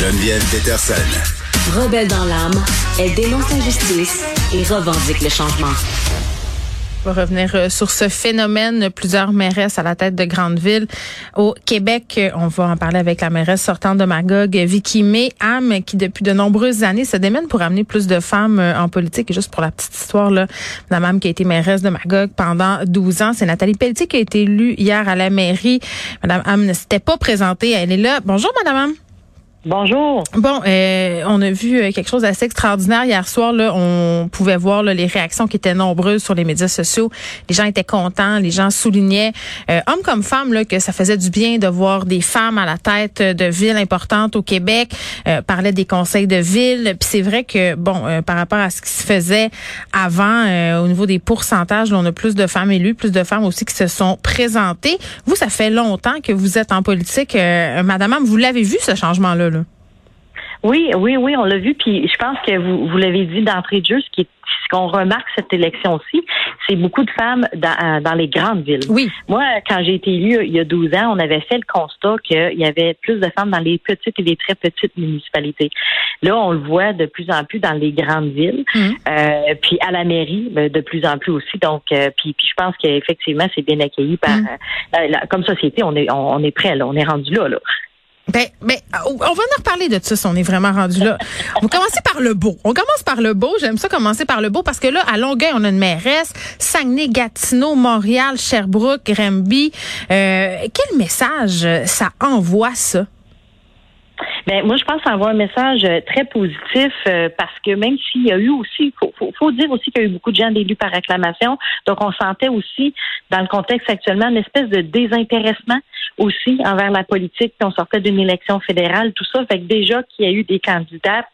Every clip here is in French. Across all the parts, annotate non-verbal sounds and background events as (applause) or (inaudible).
Geneviève Peterson. Rebelle dans l'âme, elle dénonce l'injustice et revendique le changement. On va revenir euh, sur ce phénomène. Plusieurs mairesses à la tête de grandes villes au Québec. On va en parler avec la mairesse sortante de Magog, Vicky May Ham, qui depuis de nombreuses années se démène pour amener plus de femmes euh, en politique. Et juste pour la petite histoire, là, Madame Ham qui a été mairesse de Magog pendant 12 ans. C'est Nathalie Pelletier qui a été élue hier à la mairie. Madame Ham ne s'était pas présentée. Elle est là. Bonjour, Madame Ham. Bonjour. Bon, euh, on a vu euh, quelque chose d'assez extraordinaire hier soir. Là, on pouvait voir les réactions qui étaient nombreuses sur les médias sociaux. Les gens étaient contents, les gens soulignaient, euh, hommes comme femmes, que ça faisait du bien de voir des femmes à la tête de villes importantes au Québec. Euh, parlait des conseils de ville. Puis c'est vrai que bon, par rapport à ce qui se faisait avant, au niveau des pourcentages, là, on a plus de femmes élues, plus de femmes aussi qui se sont présentées. Vous, ça fait longtemps que vous êtes en politique, Madame. Vous l'avez vu ce changement-là? Oui, oui, oui, on l'a vu. Puis je pense que vous, vous l'avez dit d'entrée de jeu, ce qui est ce qu'on remarque cette élection-ci, c'est beaucoup de femmes dans, dans, les grandes villes. Oui. Moi, quand j'ai été élue il y a 12 ans, on avait fait le constat qu'il y avait plus de femmes dans les petites et les très petites municipalités. Là, on le voit de plus en plus dans les grandes villes, mmh. euh, puis à la mairie ben, de plus en plus aussi. Donc, euh, puis, puis je pense qu'effectivement, c'est bien accueilli par mmh. euh, comme société. On est on, on est prêt là, on est rendu là là. Ben, ben, on va en reparler de ça si on est vraiment rendu là. On va commencer par le beau. On commence par le beau. J'aime ça commencer par le beau parce que là, à Longueuil, on a une mairesse. Saguenay, Gatineau, Montréal, Sherbrooke, Granby. Euh, quel message ça envoie, ça? Ben, moi, je pense avoir un message euh, très positif euh, parce que même s'il y a eu aussi, faut, faut, faut dire aussi qu'il y a eu beaucoup de gens élus par acclamation. Donc, on sentait aussi, dans le contexte actuellement, une espèce de désintéressement aussi envers la politique. Puis on sortait d'une élection fédérale, tout ça. Fait que déjà qu'il y a eu des candidates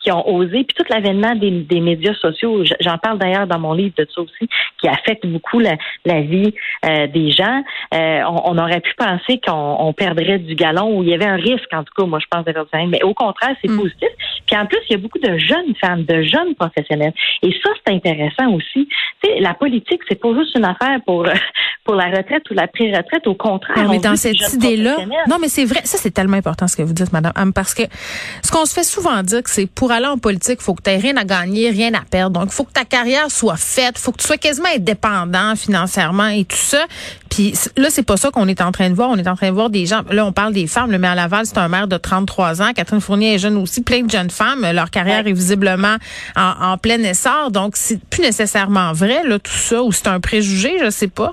qui ont osé, puis tout l'avènement des, des, médias sociaux, j'en parle d'ailleurs dans mon livre de ça aussi, qui affecte beaucoup la, la vie euh, des gens. Euh, on, on, aurait pu penser qu'on perdrait du galon ou il y avait un risque, en tout cas, moi je pense, de mais au contraire, c'est mm. positif. Puis en plus, il y a beaucoup de jeunes femmes, de jeunes professionnels. Et ça, c'est intéressant aussi. Tu sais, la politique, c'est pas juste une affaire pour pour la retraite ou la pré-retraite. Au contraire. mais dans cette idée-là, non, mais c'est vrai. Ça, c'est tellement important ce que vous dites, Madame parce que ce qu'on se fait souvent dire, c'est pour aller en politique, faut que tu aies rien à gagner, rien à perdre. Donc, faut que ta carrière soit faite, faut que tu sois quasiment indépendant financièrement et tout ça. Puis là, c'est pas ça qu'on est en train de voir. On est en train de voir des gens. Là, on parle des femmes. mais à Laval, c'est un maire de 33 ans. Catherine Fournier est jeune aussi. Plein de jeunes femmes. Leur carrière est visiblement en, en plein essor. Donc, c'est plus nécessairement vrai, là, tout ça, ou c'est un préjugé, je sais pas.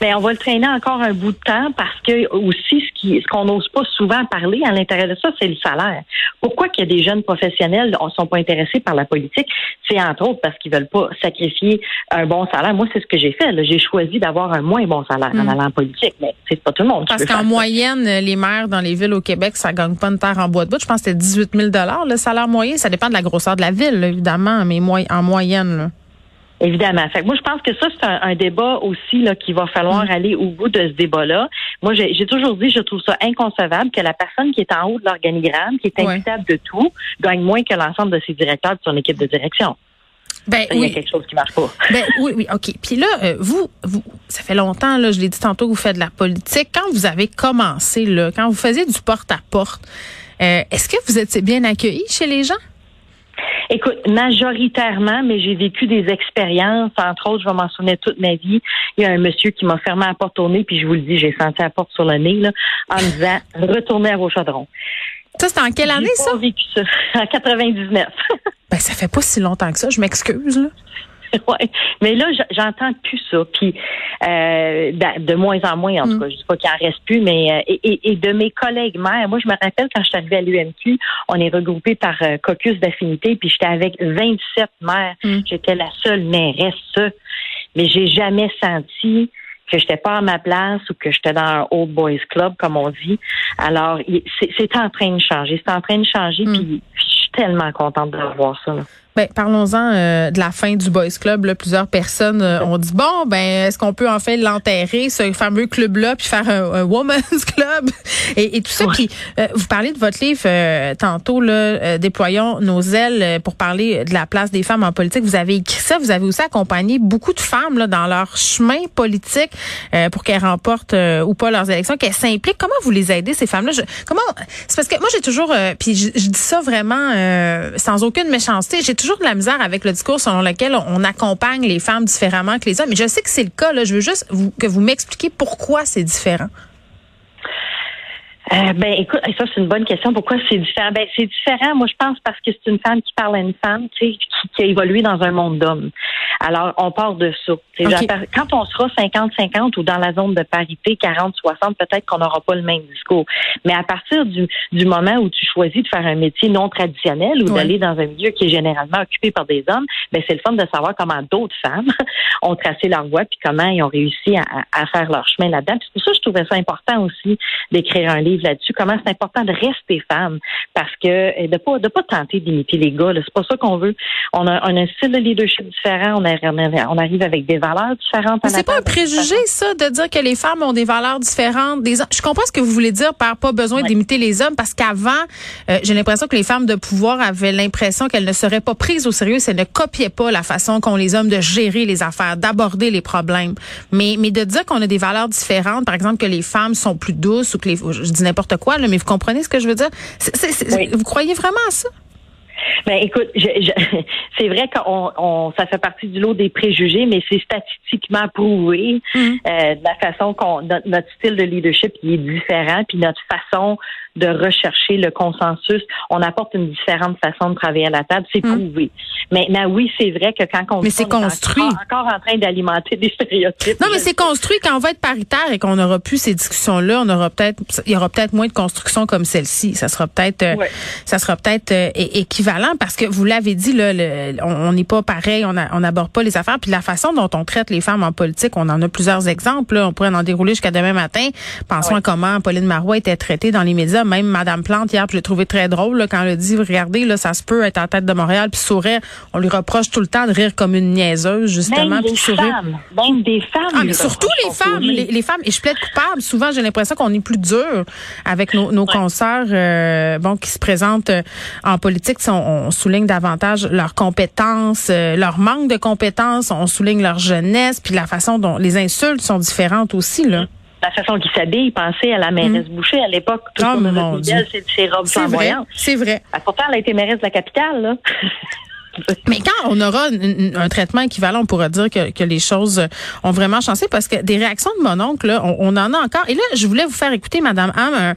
Mais on va le traîner encore un bout de temps parce que aussi qui ce qu'on n'ose pas souvent parler à l'intérieur de ça, c'est le salaire. Pourquoi qu'il y a des jeunes professionnels ne sont pas intéressés par la politique? C'est entre autres parce qu'ils veulent pas sacrifier un bon salaire. Moi, c'est ce que j'ai fait. J'ai choisi d'avoir un moins bon salaire en hmm. allant en politique, mais c'est pas tout le monde. Parce qu'en moyenne, les maires dans les villes au Québec, ça gagne pas une terre en bois de bout. Je pense que c'était 18 000 le salaire moyen. Ça dépend de la grosseur de la ville, évidemment, mais en moyenne. Là. Évidemment. Fait moi, je pense que ça, c'est un, débat aussi là qu'il va falloir mm. aller au bout de ce débat-là. Moi, j'ai toujours dit, je trouve ça inconcevable que la personne qui est en haut de l'organigramme, qui est imputable de tout, gagne moins que l'ensemble de ses directeurs de son équipe de direction. Ben, il y a quelque chose qui marche pas. (laughs) Ben, oui, oui, OK. Puis là, euh, vous, vous, ça fait longtemps, là, je l'ai dit tantôt, que vous faites de la politique. Quand vous avez commencé, là, quand vous faisiez du porte-à-porte, euh, est-ce que vous étiez bien accueilli chez les gens? Écoute, majoritairement, mais j'ai vécu des expériences. Entre autres, je vais m'en souvenir toute ma vie. Il y a un monsieur qui m'a fermé la porte au nez, puis je vous le dis, j'ai senti la porte sur le nez, là, en me disant (laughs) retournez à vos chaudrons. Ça, c'était en quelle année, ça? J'ai vécu ça. (laughs) En 99. ben, ça fait pas si longtemps que ça. Je m'excuse, là. (laughs) ouais. Mais là, j'entends plus ça. Puis euh, de moins en moins, en tout mm. cas, je dis pas qu'il en reste plus, mais euh, et, et, de mes collègues maires. Moi, je me rappelle quand je suis arrivée à l'UMQ, on est regroupé par euh, caucus d'affinité, puis j'étais avec 27 maires. Mm. J'étais la seule mairesse, mais j'ai jamais senti que j'étais pas à ma place ou que j'étais dans un old boys club comme on dit. Alors c'est en train de changer, c'est en train de changer mm. puis je suis tellement contente de voir ça. Ben, parlons-en euh, de la fin du Boys Club. Là. Plusieurs personnes euh, ont dit bon, ben est-ce qu'on peut enfin l'enterrer, ce fameux club-là, puis faire un, Women's (laughs) Club? Et, et tout ça. Puis euh, vous parlez de votre livre tantôt, là, déployons nos ailes pour parler de la place des femmes en politique. Vous avez écrit ça. Vous avez aussi accompagné beaucoup de femmes là, dans leur chemin politique pour qu'elles remportent ou pas leurs élections, qu'elles s'impliquent. Comment vous les aidez ces femmes-là? Comment C'est parce que moi j'ai toujours, puis je, je, dis ça vraiment sans aucune méchanceté. J'ai toujours de la misère avec le discours selon lequel on accompagne les femmes différemment que les hommes. Mais je sais que c'est le cas. Là. Je veux juste que vous m'expliquiez pourquoi c'est différent. Euh, ben écoute, ça c'est une bonne question. Pourquoi c'est différent? Ben c'est différent. Moi je pense parce que c'est une femme qui parle à une femme, tu sais, qui, qui, a évolué dans un monde d'hommes. Alors on part de ça. Quand on sera 50-50 ou dans la zone de parité 40-60, peut-être qu'on n'aura pas le même discours. Mais à partir du, du moment où tu choisis de faire un métier non traditionnel ou d'aller dans un milieu qui est généralement occupé par des hommes, ben c'est le fun de savoir comment d'autres femmes (laughs) ont tracé leur voie puis comment ils ont réussi à, à faire leur chemin là-dedans. C'est pour ça que je trouvais ça important aussi d'écrire un livre là-dessus, comment c'est important de rester femme, parce que euh, de pas de pas tenter d'imiter les gars. C'est pas ça qu'on veut. On a, un style de leadership différent. On, on arrive avec des valeurs différentes. C'est pas un préjugé ça de dire que les femmes ont des valeurs différentes. Des je comprends ce que vous voulez dire par pas besoin d'imiter les hommes, parce qu'avant, euh, j'ai l'impression que les femmes de pouvoir avaient l'impression qu'elles ne seraient pas prises au sérieux, elles ne copiaient pas la façon qu'ont les hommes de gérer les affaires, d'aborder les problèmes. Mais mais de dire qu'on a des valeurs différentes, par exemple que les femmes sont plus douces ou que les je dis n'importe quoi, là, mais vous comprenez ce que je veux dire? Vous croyez vraiment à ça? Ben écoute, (laughs) c'est vrai qu'on on, ça fait partie du lot des préjugés, mais c'est statistiquement prouvé mmh. euh, de la façon qu'on notre, notre, style de leadership il est différent, puis notre façon de rechercher le consensus. On apporte une différente façon de travailler à la table, c'est hmm. prouvé. Maintenant, oui, c'est vrai que quand on, mais c'est construit. Encore, en train d'alimenter des stéréotypes. Non, mais c'est construit quand on va être paritaire et qu'on n'aura plus ces discussions-là, on aura peut-être, il y aura peut-être moins de construction comme celle-ci. Ça sera peut-être, euh, ça sera peut-être euh, équivalent parce que vous l'avez dit là, on n'est pas pareil, on n'aborde pas les affaires. Puis la façon dont on traite les femmes en politique, on en a plusieurs exemples. On pourrait en dérouler jusqu'à demain matin. Pensons à comment Pauline Marois était traitée dans les médias même Madame Plante hier, je l'ai trouvé très drôle quand elle a dit regardez là, ça se peut être en tête de Montréal puis sourire. On lui reproche tout le temps de rire comme une niaiseuse justement même des femmes, même des femmes. Ah, mais surtout les femmes, les, femmes et je plaide coupable. Souvent, j'ai l'impression qu'on est plus dur avec nos, nos consoeurs euh, bon qui se présentent euh, en politique. On, on, souligne davantage leurs compétences, euh, leur manque de compétences. On souligne leur jeunesse puis la façon dont les insultes sont différentes aussi là la façon qu'il s'habille, pensez à la mairesse mm. Boucher à l'époque. Tout oh, mon c'est ses robes flamboyantes. C'est vrai. Ah, pourtant, elle a été mairesse de la capitale, là. (laughs) Mais quand on aura un, traitement équivalent, on pourra dire que, les choses ont vraiment changé parce que des réactions de mon oncle, là, on, en a encore. Et là, je voulais vous faire écouter, Madame Ham, un,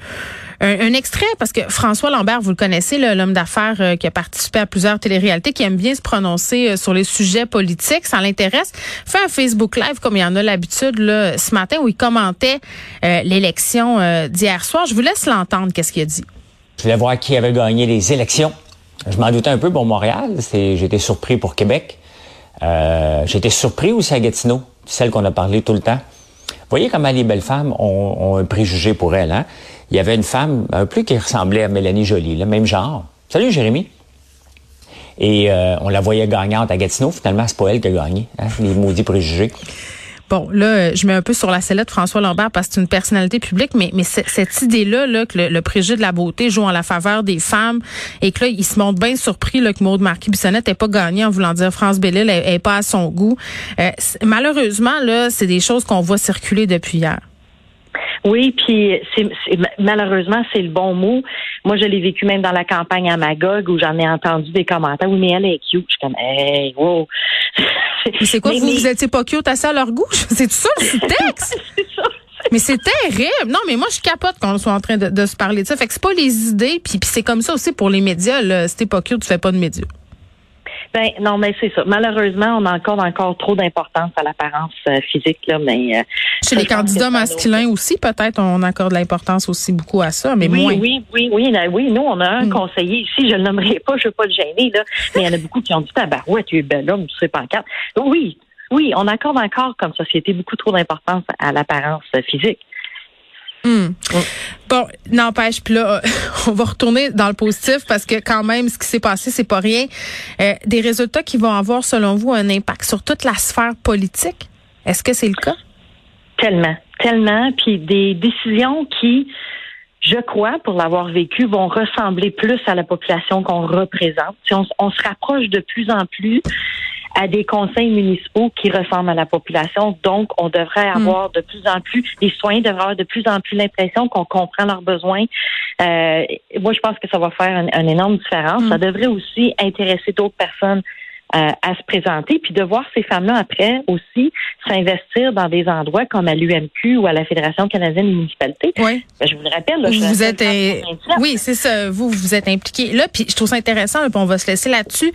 un, extrait, parce que François Lambert, vous le connaissez, l'homme d'affaires euh, qui a participé à plusieurs téléréalités, qui aime bien se prononcer euh, sur les sujets politiques, ça l'intéresse, fait un Facebook Live comme il y en a l'habitude là, ce matin où il commentait euh, l'élection d'hier soir. Je vous laisse l'entendre, qu'est-ce qu'il a dit. Je voulais voir qui avait gagné les élections. Je m'en doutais un peu pour Montréal. J'étais surpris pour Québec. J'étais surpris aussi à Gatineau, celle qu'on a parlé tout le temps. Voyez comment les belles femmes ont, ont un préjugé pour elles. Hein? il y avait une femme un peu qui ressemblait à Mélanie Jolie, le même genre. Salut Jérémy. Et euh, on la voyait gagnante à Gatineau. Finalement, c'est pas elle qui a gagné. Hein, les maudits préjugés. Bon, là, je mets un peu sur la sellette François Lambert parce que c'est une personnalité publique, mais, cette idée-là, là, que le, préjugé de la beauté joue en la faveur des femmes et que là, il se montre bien surpris là, que Maud Marquis-Bissonnette n'ait pas gagné en voulant dire France Bellil n'est pas à son goût. Euh, malheureusement, là, c'est des choses qu'on voit circuler depuis hier. Oui, puis c'est, malheureusement, c'est le bon mot. Moi, je l'ai vécu même dans la campagne à Magog où j'en ai entendu des commentaires. Oui, mais elle est cute. Je suis comme, hey, wow. (laughs) Mais c'est quoi, vous, vous étiez pas cute à ça à leur goût? (laughs) C'est ça le (laughs) texte? c'est ça. Mais c'est terrible. Non, mais moi, je capote qu'on soit en train de, se parler de ça. Fait que c'est pas les idées, puis, puis c'est comme ça aussi pour les médias. Là. Si t'es pas cute, tu fais pas de médias. Ben non, mais c'est ça. Malheureusement, on accorde encore trop d'importance à l'apparence euh, physique là, mais euh, chez les candidats masculins aussi, peut-être on accorde l'importance aussi beaucoup à ça, mais oui, moins. Oui, oui, oui, oui. Nous, on a un hmm. conseiller ici, je le nommerai pas, je veux pas le gêner là, mais il y en a beaucoup qui ont dit ouais, tu es bel homme, tu sais pas en Oui, oui, on accorde encore comme société beaucoup trop d'importance à l'apparence physique. Hmm. Bon, n'empêche, puis là, (laughs) on va retourner dans le positif parce que quand même, ce qui s'est passé, c'est pas rien. Euh, des résultats qui vont avoir, selon vous, un impact sur toute la sphère politique? Est-ce que c'est le cas? Tellement, tellement. Puis des décisions qui, je crois, pour l'avoir vécu, vont ressembler plus à la population qu'on représente. Si on, on se rapproche de plus en plus à des conseils municipaux qui ressemblent à la population. Donc, on devrait hmm. avoir de plus en plus, les soins devraient avoir de plus en plus l'impression qu'on comprend leurs besoins. Euh, moi, je pense que ça va faire une, énorme différence. Hmm. Ça devrait aussi intéresser d'autres personnes euh, à se présenter, puis de voir ces femmes-là après aussi s'investir dans des endroits comme à l'UMQ ou à la Fédération canadienne des municipalités. Oui. Ben, je vous le rappelle, vous êtes oui, c'est ça. Vous vous êtes impliqué là, puis je trouve ça intéressant. puis on va se laisser là-dessus.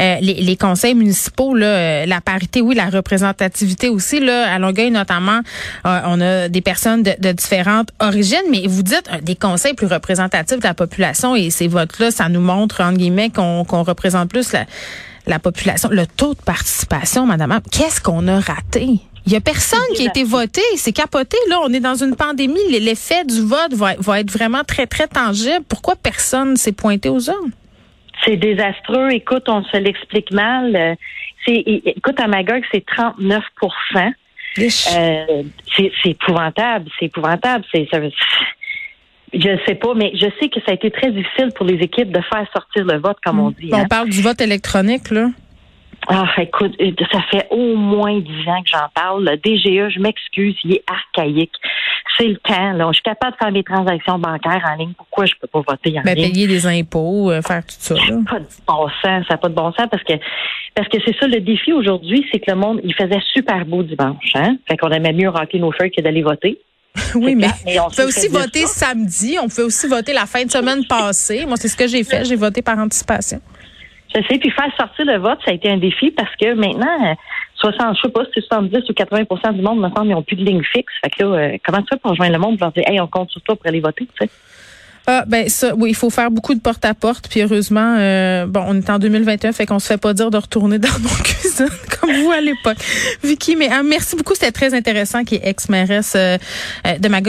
Euh, les, les, conseils municipaux, là, euh, la parité, oui, la représentativité aussi. Là, à Longueuil notamment, on a des personnes de, de, différentes origines, mais vous dites des conseils plus représentatifs de la population et ces votes-là, ça nous montre entre guillemets qu'on qu'on représente plus la la population, le taux de participation, madame, qu'est-ce qu'on a raté? Il y a personne qui a été voté, c'est capoté. Là, on est dans une pandémie. L'effet du vote va, être vraiment très, très tangible. Pourquoi personne s'est pointé aux urnes? C'est désastreux. Écoute, on se l'explique mal. Euh, écoute, à Magog, c'est 39% euh, c'est, épouvantable. C'est épouvantable. C'est, je ne sais pas, mais je sais que ça a été très difficile pour les équipes de faire sortir le vote, comme on dit. On hein. parle du vote électronique, là. Ah, écoute, euh, ça fait au moins dix ans que j'en parle. Le DGE, je m'excuse, il est archaïque. C'est le temps. Là. Je suis capable de faire mes transactions bancaires en ligne. Pourquoi je peux pas voter en ben, ligne? Payer des impôts, euh, faire tout ça. Ça n'a pas de bon sens. Ça n'a pas de bon sens parce que parce que c'est ça le défi aujourd'hui, c'est que le monde, il faisait super beau dimanche. Hein? Fait qu'on aimait mieux remplir nos feuilles que d'aller voter. (laughs) oui, mais, on, peut aussi voter samedi. On peut aussi voter la fin de semaine passée. Moi, c'est ce que j'ai fait. J'ai voté par anticipation. Je sais. Puis faire sortir le vote, ça a été un défi parce que maintenant, 60, je sais pas si c'est 70 ou 80% du monde, me semble, ils n'ont plus de ligne fixe. Fait que là, euh, comment tu fais pour rejoindre le monde pour leur dire, hey, on compte sur toi pour aller voter, tu sais? Ah ben ça, oui, il faut faire beaucoup de porte-à-porte. Puis heureusement, euh, bon, on est en 2021, fait qu'on se fait pas dire de retourner dans nos (laughs) cuisines comme vous à l'époque. Vicky, mais ah, merci beaucoup, c'était très intéressant qui est ex-mairesse euh, de ma